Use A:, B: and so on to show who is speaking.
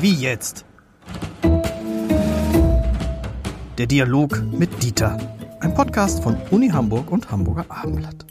A: Wie jetzt? Der Dialog mit Dieter. Ein Podcast von Uni Hamburg und Hamburger Abendblatt.